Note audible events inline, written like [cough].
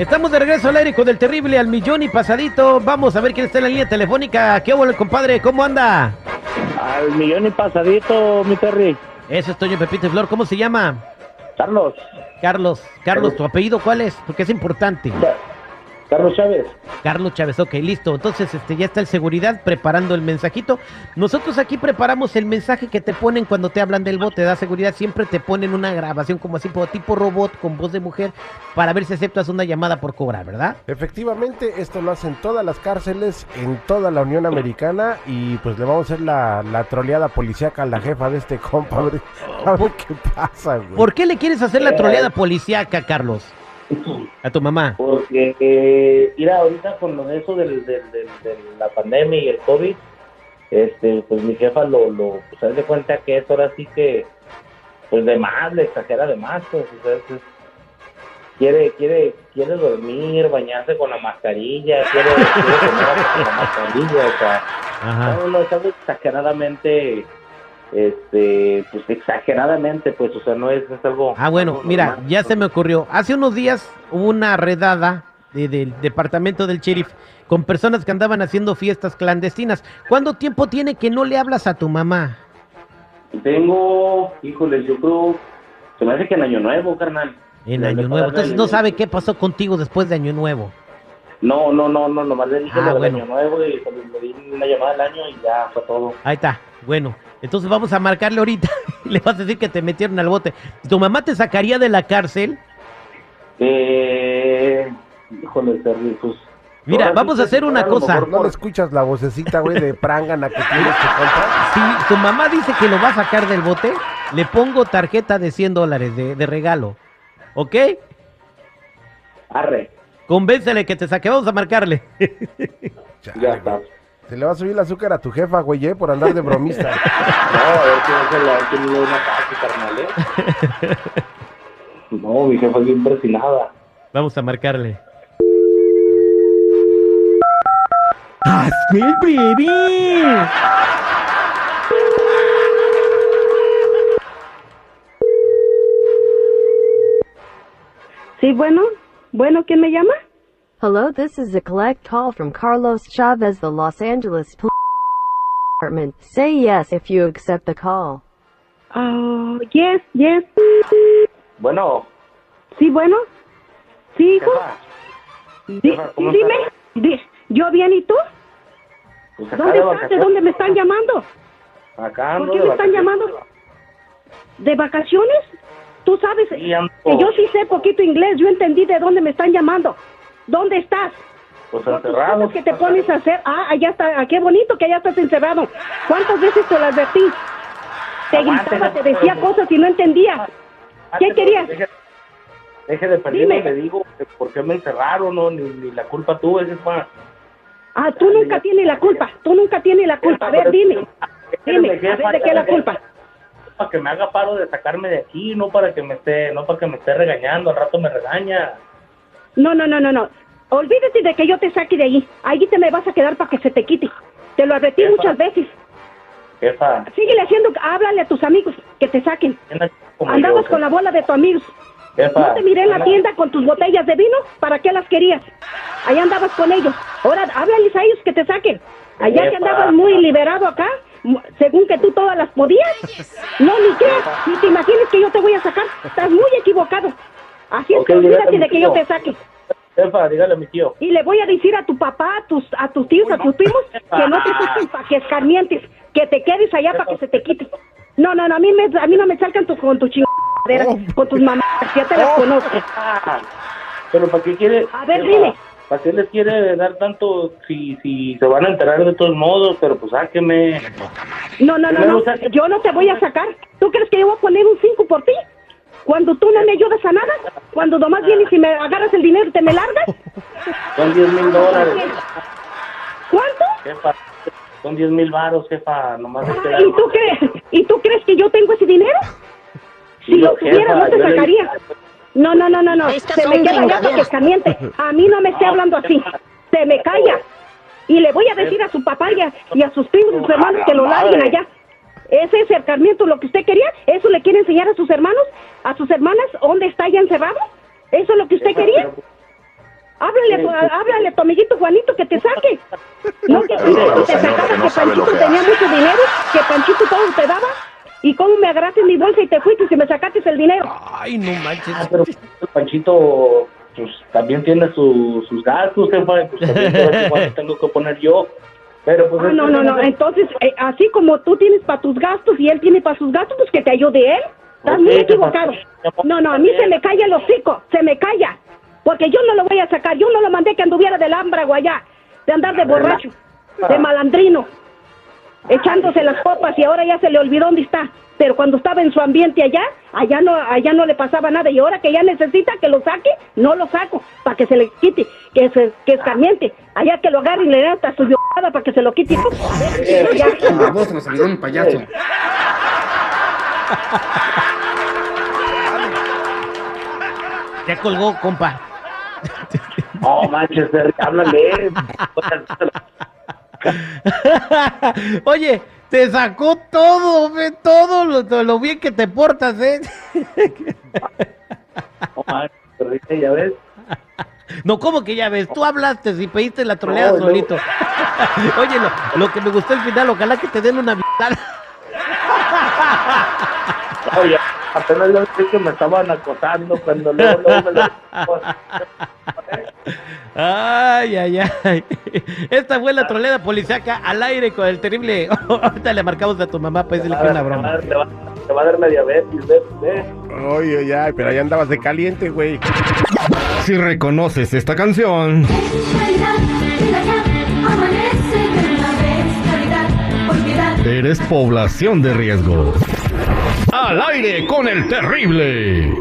Estamos de regreso al aire con el terrible al millón y pasadito. Vamos a ver quién está en la línea telefónica. ¿Qué hubo, compadre? ¿Cómo anda? Al millón y pasadito, mi Terry. Eso es Toño Pepito y Flor. ¿Cómo se llama? Carlos. Carlos. Carlos, ¿tu apellido cuál es? Porque es importante. Carlos Chávez. Carlos Chávez, ok, listo. Entonces, este, ya está el seguridad preparando el mensajito. Nosotros aquí preparamos el mensaje que te ponen cuando te hablan del bote, da seguridad. Siempre te ponen una grabación como así, tipo robot con voz de mujer, para ver si aceptas una llamada por cobrar, ¿verdad? Efectivamente, esto lo hacen todas las cárceles en toda la Unión Americana y pues le vamos a hacer la, la troleada policíaca a la jefa de este [laughs] compa. A ver, a ver qué pasa, güey. ¿Por qué le quieres hacer la troleada policíaca, Carlos? A tu mamá. Porque, eh, mira, ahorita con eso del, del- del- de la pandemia y el COVID, este, pues mi jefa lo, lo pues, haz de cuenta que es ahora sí que, pues de más, le exagera de más, pues, o sea, es- es- quiere, quiere, quiere dormir, bañarse con la mascarilla, quiere, quiere comer con la mascarilla, o sea, Ajá. no, no, es algo exageradamente, este, pues exageradamente, pues, o sea, no es, es algo... Ah, bueno, algo mira, normal. ya se me ocurrió. Hace unos días hubo una redada de- del departamento del sheriff con personas que andaban haciendo fiestas clandestinas. ¿Cuánto tiempo tiene que no le hablas a tu mamá? Tengo, híjole, yo creo, se me hace que en Año Nuevo, carnal. En Año Nuevo. Entonces no sabe qué pasó contigo después de Año Nuevo. No, no, no, no, nomás le dije Ah, lo del. Año Nuevo y pues, le di una llamada al año y ya fue todo. Ahí está. Bueno, entonces vamos a marcarle ahorita. [laughs] le vas a decir que te metieron al bote. ¿Tu mamá te sacaría de la cárcel? Eh, híjole, Terry, pues... Mira, ahora vamos a hacer una cosa. mejor ¿No le escuchas la vocecita, güey, de prangana que tienes que comprar? Si tu mamá dice que lo va a sacar del bote, le pongo tarjeta de 100 dólares de, de regalo. ¿Ok? Arre, Convéncele que te saque. Vamos a marcarle. Chale, ya está. Se le va a subir el azúcar a tu jefa, güey, eh, por andar de bromista. [laughs] No, a ver si no se le ha tenido un ataque, carnal, ¿eh? No, mi jefa es bien persinada. Vamos a marcarle. ¡Hazme el breve! Sí, bueno. Bueno, ¿quién me llama? Hello, this is a collect call from Carlos Chavez, the Los Angeles Police Department. Say yes if you accept the call. Oh, yes, yes. Bueno, Sí, bueno. Sí, hijo. Di- jefa, ¿cómo dime. Di- ¿Yo bien y tú? pues ¿Dónde de estás? ¿De dónde me están llamando? Acá ando ¿Por qué de me están llamando? ¿De vacaciones? Tú sabes Sí, ando. Que yo sí sé poquito inglés. Yo entendí de dónde me están llamando. ¿Dónde estás? Pues Por tus encerrado. cosas que te pones a hacer. Ah, allá está. Ah, qué bonito que allá estás encerrado. ¿Cuántas veces te lo advertí? Te Aguante, gritaba, te decía cosas y no entendías. ¿Qué Antes, querías? Deje, deje de perder, Dime. le digo por qué me encerraron, no, ni, ni la culpa tuve, jefa. Ah, tú nunca tienes la culpa. Tú nunca tienes la culpa. A ver, dime. Dime, a ver de qué es la culpa. Para que me haga paro de sacarme de aquí, no para que me esté, no para que me esté regañando, al rato me regaña. No, no, no, no, no. Olvídate de que yo te saque de ahí. Ahí te me vas a quedar para que se te quite. Te lo advertí Jefa. muchas veces. Jefa, Síguele haciendo, háblale a tus amigos que te saquen. Andabas con la bola de tus amigos. jefa. ¿No te miré en la tienda con tus botellas de vino? ¿Para qué las querías? Allá andabas con ellos. Ahora háblales a ellos que te saquen. Allá que Jefa. andabas muy liberado acá, según que tú todas las podías. No, ni creas, ni te imagines que yo te voy a sacar. Estás muy equivocado. Así es que olvídate de que yo te saque. Jefa, dígale a mi tío. Y le voy a decir a tu papá, a tus, a tus tíos, a tus primos, que no te saquen para que escarmientes, que te quedes allá para que se te quite. No, no, no, a mí, me, a mí no me salgan tu, con tu chingadera, con tus mamás, ya te las conozco. Ah, Pero ¿para qué quiere? A ver, dime. ¿Para qué les quiere dar tanto si, si se van a enterar de todos modos? Pero pues sáqueme. No, no, no, no, yo no te voy a sacar. ¿Tú crees que yo voy a poner un 5 por ti? Cuando tú no me ayudas a nada, cuando nomás vienes y me agarras el dinero y te me largas. Son 10 mil dólares. ¿Cuánto? Jefa, Son 10 mil varos, jefa, nomás Ah, ¿Y tú crees? ¿Y tú crees que yo tengo ese dinero? Si lo tuviera, no te le- sacaría. No, no, no, no, no. Estas Se me queda ya porque es caliente. A mí no me esté hablando así. Se me calla. Y le voy a decir a su papá y a, y a sus primos, sus hermanos que lo larguen allá. Ese acercamiento, lo que usted quería, eso le quiere enseñar a sus hermanos, a sus hermanas, dónde está ya encerrado. ¿Eso es lo que usted quería? Háblale, háblale a tu amiguito Juanito que te saque. [laughs] No que tú te sacaba que Panchito tenía mucho dinero, que Panchito todo te daba. ¿Y cómo me agarraste en mi bolsa y te fuiste y me sacaste el dinero? Ay, no manches. Ah, pero el Panchito pues también tiene su- sus gastos, jefa, pues también tengo que poner yo. Pero pues Ah, no, no, no. Entonces, eh, así como tú tienes para tus gastos y él tiene para sus gastos, pues que te ayude él. Estás muy ¿qué equivocado. No, no, a mí se me calla el hocico, se me calla. Porque yo no lo voy a sacar, yo no lo mandé que anduviera del ámbrago allá, de andar de borracho, de malandrino, echándose las copas y ahora ya se le olvidó dónde está. Pero cuando estaba en su ambiente allá, allá no, allá no le pasaba nada y ahora que ya necesita que lo saque, no lo saco para que se le quite, que se que escarmiente. Allá que lo agarre y le dé hasta su violada para que se lo quite. Ya. La voz nos [laughs] un payaso. Ya colgó, compa. No, manches, háblale. [laughs] [laughs] Oye, te sacó todo, ve, todo lo, todo lo bien que te portas, ¿eh? [laughs] No manches, Terry, ya ves. No, ¿cómo que ya ves? Tú hablaste y pediste la troleada No, no. solito. [laughs] Oye, lo, lo que me gustó el final, ojalá que te den una vital. Oye, apenas yo sé que me estaban acosando cuando luego, luego me lo... Ay, ay, ay. Esta fue la troleada policiaca al aire con el terrible. [laughs] Ahorita le marcamos a tu mamá para decirle que es una broma. Te va, te va a dar media diabetes, ¿ves? ¿ves? Oye, ya, pero allá andabas de caliente, güey. Si reconoces esta canción, eres población de riesgo. Al aire con el terrible.